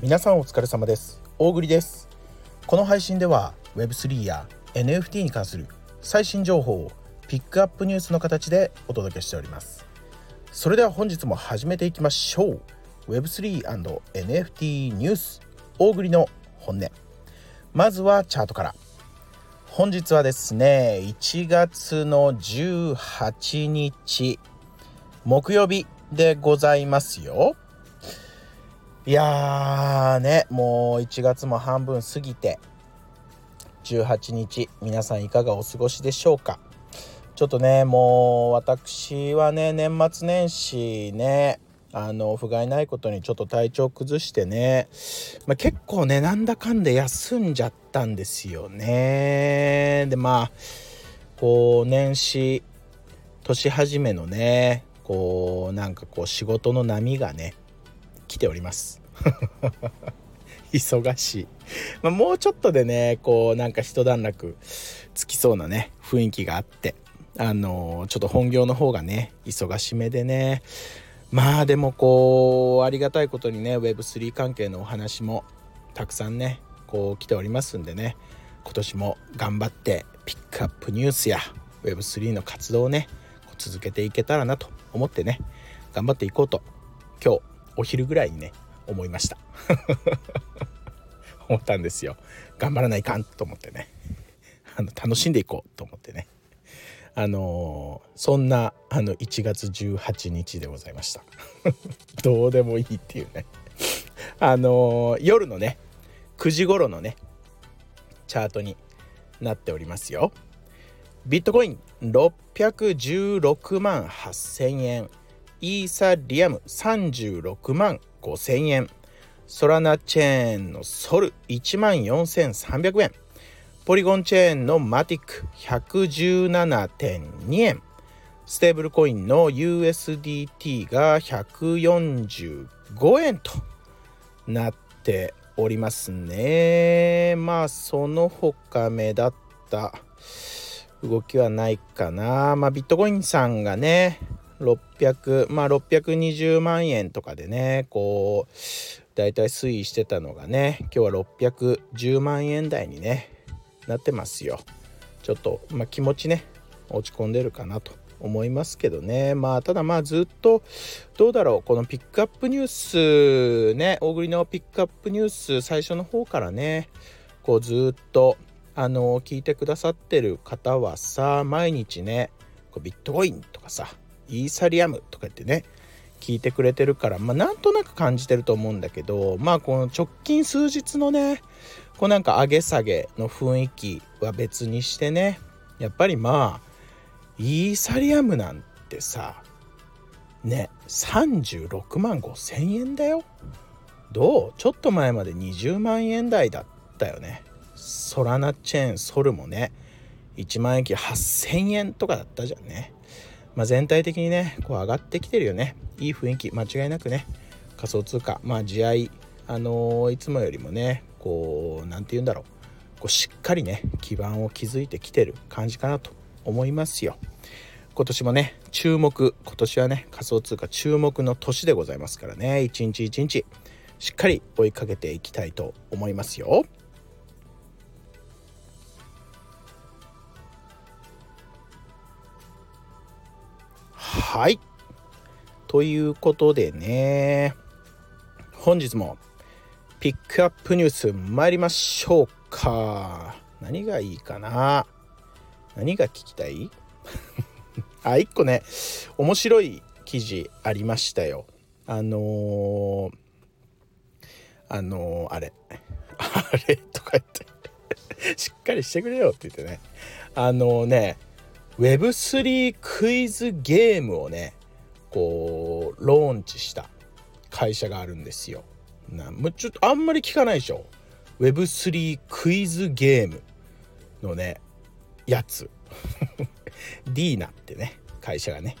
皆さんお疲れ様です。大栗です。この配信では Web3 や NFT に関する最新情報をピックアップニュースの形でお届けしております。それでは本日も始めていきましょう。Web3&NFT ニュース大栗の本音。まずはチャートから。本日はですね1月の18日木曜日でございますよ。いやーねもう1月も半分過ぎて18日皆さんいかがお過ごしでしょうか？ちょっとねもう私はね年末年始ねあの不甲斐ないことにちょっと体調崩してね、まあ、結構ねなんだかんで休んじゃったんですよね。でまあこう年始年始めのねこうなんかこう仕事の波がね来ております。忙しい、まあ、もうちょっとでねこうなんか一段落つきそうなね雰囲気があってあのちょっと本業の方がね忙しめでね。まあでもこうありがたいことにね Web3 関係のお話もたくさんねこう来ておりますんでね。今年も頑張ってピックアップニュースや Web3 の活動をね続けていけたらなと思ってね頑張っていこうと今日お昼ぐらいにね思いました。思ったんですよ。頑張らないかんと思ってね。あの楽しんでいこうと思ってね。あの、そんなあの1月18日でございました。どうでもいいっていうね。あの、夜のね9時頃のねチャートになっておりますよ。ビットコイン616万8000円。イーサリアム36万5000円。ソラナチェーンのソル1万4300円。ポリゴンチェーンのマティック117.2円。ステーブルコインの USDT が145円となっておりますね。まあその他目立った動きはないかな。まあビットコインさんがね600まあ620万円とかでねこうだいたい推移してたのがね今日は610万円台にねなってますよ。ちょっと、まあ、気持ちね落ち込んでるかなと思いますけどね。まあただまあずっとどうだろうこのピックアップニュースね大栗のピックアップニュース最初の方からねこうずっとあの聞いてくださってる方はさ毎日ねビットコインとかさイーサリアムとか言ってね聞いてくれてるからまあなんとなく感じてると思うんだけどまあこの直近数日のねこうなんか上げ下げの雰囲気は別にしてねやっぱりまあイーサリアムなんてさね36万5千円だよ。どう？ちょっと前まで20万円台だったよね。ソラナチェーンソルもね1万円機8000円とかだったじゃんね。まあ、全体的にねこう上がってきてるよね。いい雰囲気間違いなくね。仮想通貨まあ地合いあのー、いつもよりもねこう何て言うんだろう。こうしっかりね基盤を築いてきてる感じかなと思いますよ。今年もね注目今年はね仮想通貨注目の年でございますからね。一日一日しっかり追いかけていきたいと思いますよ。はい。ということでね。本日もピックアップニュース参りましょうか。何がいいかな？何が聞きたい？あ1個ね面白い記事ありましたよ。あのー、あのー、あれ。あれとか言って。しっかりしてくれよって言ってね。あのー、ね Web3 クイズゲームをねこうローンチした会社があるんですよ。なもちょっとあんまり聞かないでしょ。Web3 クイズゲームのねやつ。ディーナってね会社がね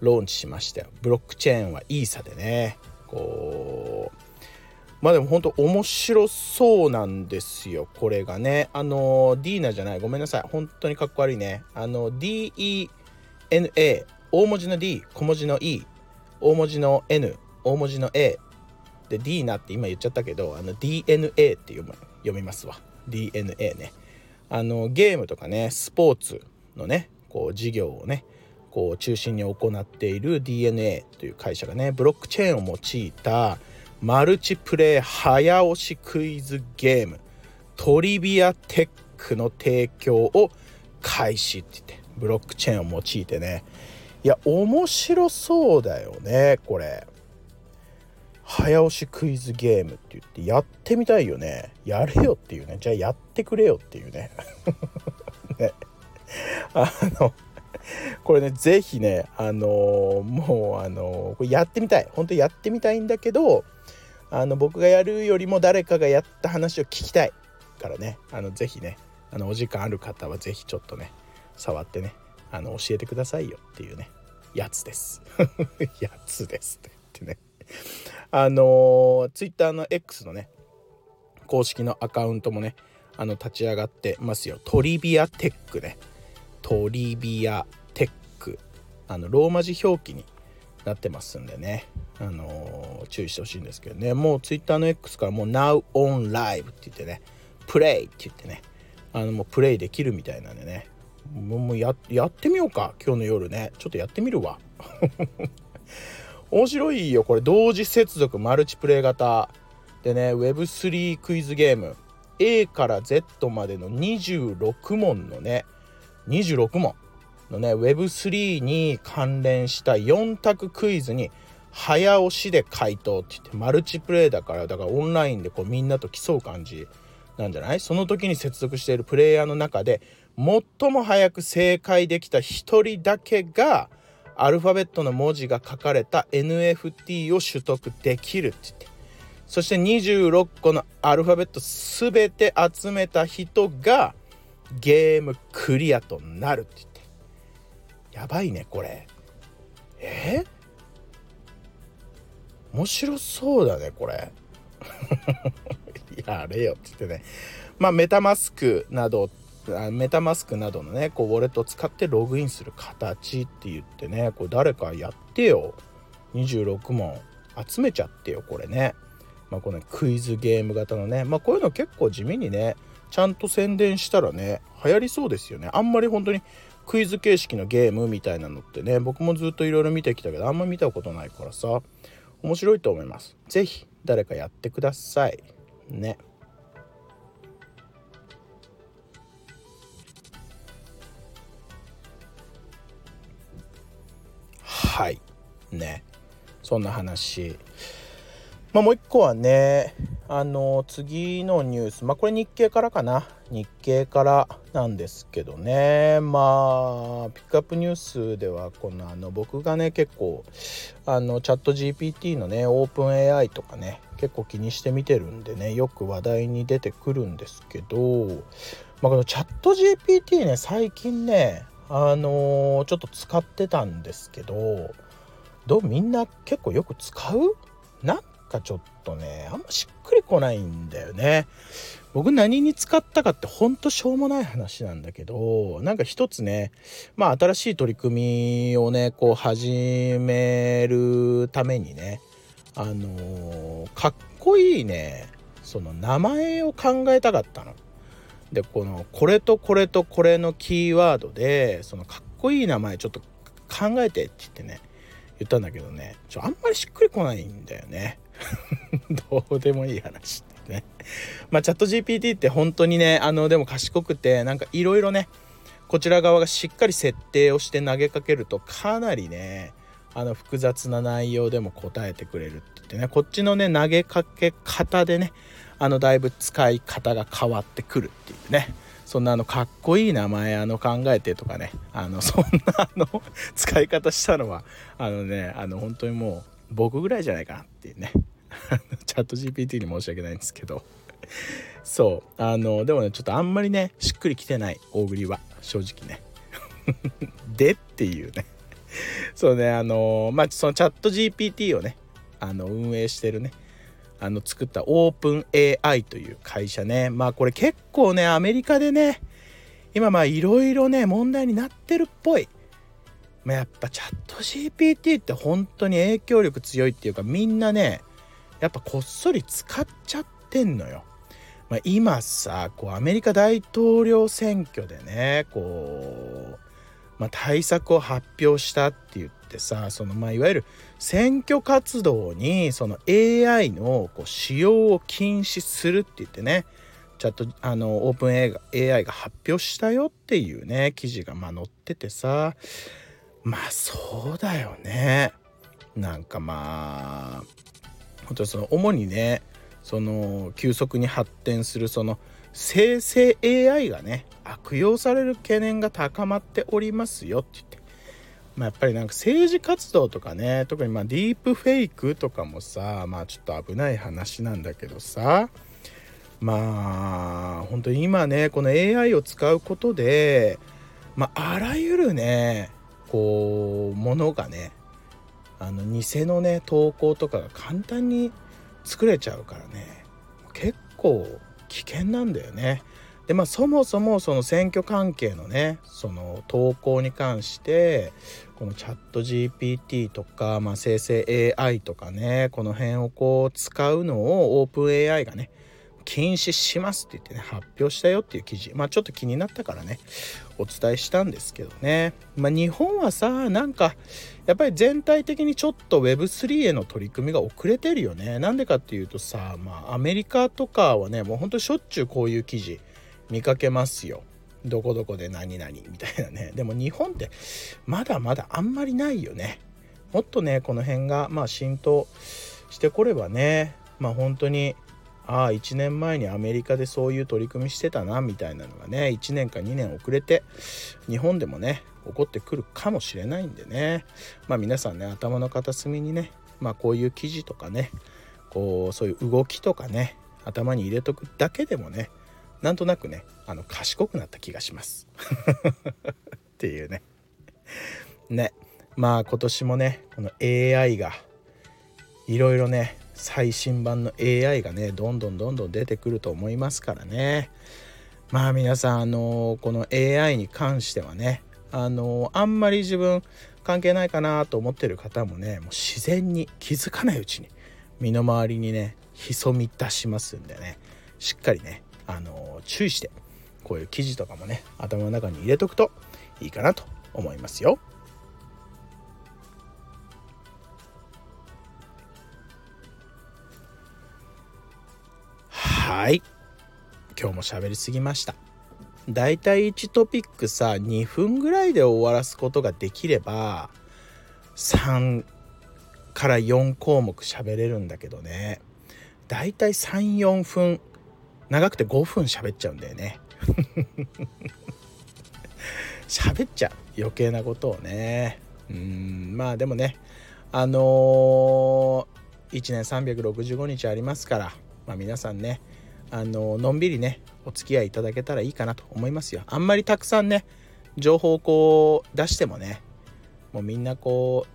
ローンチしましたよ。ブロックチェーンはイーサでねこうまあでも本当面白そうなんですよこれがね。あのディーナじゃないごめんなさい。本当にかっこ悪いね。あの DENA 大文字の D 小文字の E 大文字の N 大文字の A で D なって今言っちゃったけどあの DNA って読む読みますわ。DNA ね。あのゲームとかねスポーツのねこう事業をねこう中心に行っている DNA という会社がねブロックチェーンを用いたマルチプレイ早押しクイズゲーム。トリビアテックの提供を開始って言ってブロックチェーンを用いてね。いや面白そうだよねこれ。早押しクイズゲームって言ってやってみたいよね。やれよっていうね。じゃあやってくれよっていうね。ね。あのこれね是非ねあのー、もうあのー、これやってみたい。本当にやってみたいんだけどあの僕がやるよりも誰かがやった話を聞きたいからね。あの是非ねあのお時間ある方は是非ちょっとね触ってねあの教えてくださいよっていうねやつです。やつですって言ってね。あのツイッターの X のね公式のアカウントもねあの立ち上がってますよ。トリビアテックね。トリビアテック。あのローマ字表記になってますんでね。あのー、注意してほしいんですけどね。もう Twitter の X からもう Now on Live って言ってねプレイって言ってね。あのもうプレイできるみたいなんでね。もうややってみようか。今日の夜ね。ちょっとやってみるわ。面白いよ。これ同時接続マルチプレイ型でね。Web3 クイズゲーム。A から Z までの26問のね。26問。のね Web3 に関連した4択クイズに早押しで回答って言ってマルチプレイだからだからオンラインでこうみんなと競う感じなんじゃない？その時に接続しているプレイヤーの中で最も早く正解できた1人だけがアルファベットの文字が書かれた NFT を取得できるって言って。そして26個のアルファベット全て集めた人がゲームクリアとなるって言って。やばいねこれ。え？面白そうだねこれ。やれよって言ってね。まあメタマスクなどメタマスクなどのねこうウォレットを使ってログインする形って言ってねこう誰かやってよ。26問集めちゃってよこれね。まあこのクイズゲーム型のね。まあこういうの結構地味にねちゃんと宣伝したらね流行りそうですよね。あんまり本当にクイズ形式のゲームみたいなのってね僕もずっといろいろ見てきたけどあんま見たことないからさ面白いと思います。是非誰かやってください。ね。はい。ね。そんな話。まあもう一個はねあの次のニュースまあこれ日経からかな。日経からなんですけどね。まあピックアップニュースではこのあの僕がね結構あのチャット GPT のねオープン AI とかね結構気にして見てるんでねよく話題に出てくるんですけど、まあ、このチャット GPT ね最近ねあのー、ちょっと使ってたんですけどどうみんな結構よく使う？なんかちょっとねあんましっくりこないんだよね。僕何に使ったかってほんとしょうもない話なんだけどなんか一つねまあ新しい取り組みをねこう始めるためにねあのー、かっこいいねその名前を考えたかったの。でこのこれとこれとこれのキーワードでそのかっこいい名前ちょっと考えてって言ってね言ったんだけどねちょあんまりしっくりこないんだよね。どうでもいい話ってね。まあチャット GPT って本当にねあのでも賢くてなんかいろいろねこちら側がしっかり設定をして投げかけるとかなりねあの複雑な内容でも答えてくれるって言ってねこっちのね投げかけ方でねあのだいぶ使い方が変わってくるっていうね。そんなあのかっこいい名前あの考えてとかね。あのそんなあの 使い方したのはあのねあの本当にもう僕ぐらいじゃないかなっていうね。チャット GPT に申し訳ないんですけど。そう。あのでもねちょっとあんまりねしっくりきてない大栗は。正直ね。でっていうね。そうねあのまあそのチャット GPT をねあの運営してるねあの作ったオープン AI という会社ねまあこれ結構ねアメリカでね今まあいろいろね問題になってるっぽい。まあ、やっぱチャット GPT って本当に影響力強いっていうかみんなねやっぱこっそり使っちゃってんのよ。まあ、今さこうアメリカ大統領選挙でねこう、まあ、対策を発表したって言ってさその、まあ、いわゆる選挙活動にその AI のこう使用を禁止するって言ってねチャットあのオープン AI が発表したよっていうね記事がまあ載っててさまあそうだよね。なんかまあ本当その主にねその急速に発展するその生成 AI がね悪用される懸念が高まっておりますよって言って、まあ、やっぱりなんか政治活動とかね特にまあディープフェイクとかもさまあちょっと危ない話なんだけどさ。まあ本当に今ねこの AI を使うことでまああらゆるねこうものがねあの偽のね投稿とかが簡単に作れちゃうからね。結構危険なんだよね。でまあそもそもその選挙関係のねその投稿に関してこのチャット GPT とか、まあ、生成 AI とかねこの辺をこう使うのをオープン AI がね禁止しますって言ってね発表したよっていう記事。まあちょっと気になったからねお伝えしたんですけどね。まあ日本はさなんかやっぱり全体的にちょっと Web3 への取り組みが遅れてるよね。なんでかっていうとさまあアメリカとかはねもうほんとしょっちゅうこういう記事見かけますよ。どこどこで何々みたいなね。でも日本ってまだまだあんまりないよね。もっとねこの辺がまあ浸透してこればねまあ本当にああ1年前にアメリカでそういう取り組みしてたなみたいなのがね1年か2年遅れて日本でもね起こってくるかもしれないんでね。まあ皆さんね頭の片隅にねまあこういう記事とかねこうそういう動きとかね頭に入れとくだけでもねなんとなくねあの賢くなった気がします。っていうね。ね。まあ今年もねこの AI がいろいろね最新版の AI がねどんどんどんどん出てくると思いますからねまあ皆さんあのこの AI に関してはねあのあんまり自分関係ないかなと思ってる方もねもう自然に気づかないうちに身の回りにね潜み出しますんでねしっかりねあの注意してこういう記事とかもね頭の中に入れとくといいかなと思いますよ。はい。今日も喋りすぎました。だいたい1トピックさ2分ぐらいで終わらすことができれば3から4項目喋れるんだけどね。だいたい34分長くて5分喋っちゃうんだよね。喋っちゃう。余計なことをね。うんまあでもねあのー、1年365日ありますから、まあ、皆さんねあののんびりねお付き合いいただけたらいいかなと思いますよ。あんまりたくさんね情報をこう出してもねもうみんなこ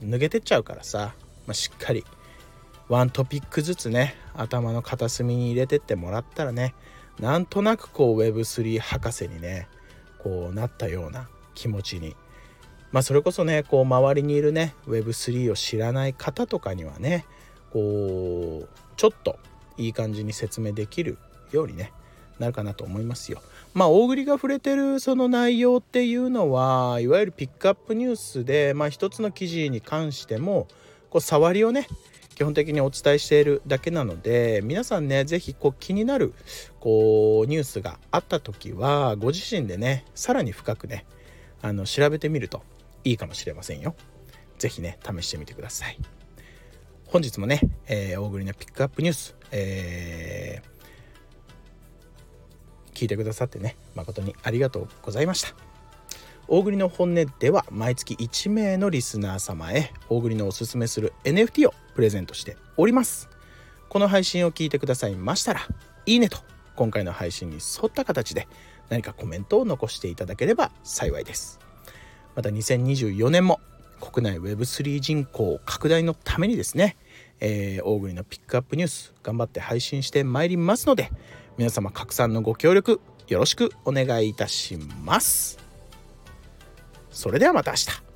う抜けてっちゃうからさ、まあ、しっかりワントピックずつね頭の片隅に入れてってもらったらねなんとなくこう Web3 博士にねこうなったような気持ちに。まあそれこそねこう周りにいるね Web3 を知らない方とかにはねこうちょっといい感じに説明できるようにねなるかなと思いますよ。まあ大栗が触れてるその内容っていうのはいわゆるピックアップニュースでまあ一つの記事に関してもこう触りをね基本的にお伝えしているだけなので皆さんね是非気になるこうニュースがあった時はご自身でねさらに深くねあの調べてみるといいかもしれませんよ。是非ね試してみてください。本日もね、えー、大栗のピックアップニュース、えー、聞いてくださってね誠にありがとうございました。大栗の本音では毎月1名のリスナー様へ大栗のおすすめする NFT をプレゼントしております。この配信を聞いてくださいましたらいいねと今回の配信に沿った形で何かコメントを残していただければ幸いです。また2024年も国内 Web3 人口拡大のためにですね、えー、大栗のピックアップニュース頑張って配信してまいりますので皆様拡散のご協力よろしくお願いいたします。それではまた明日。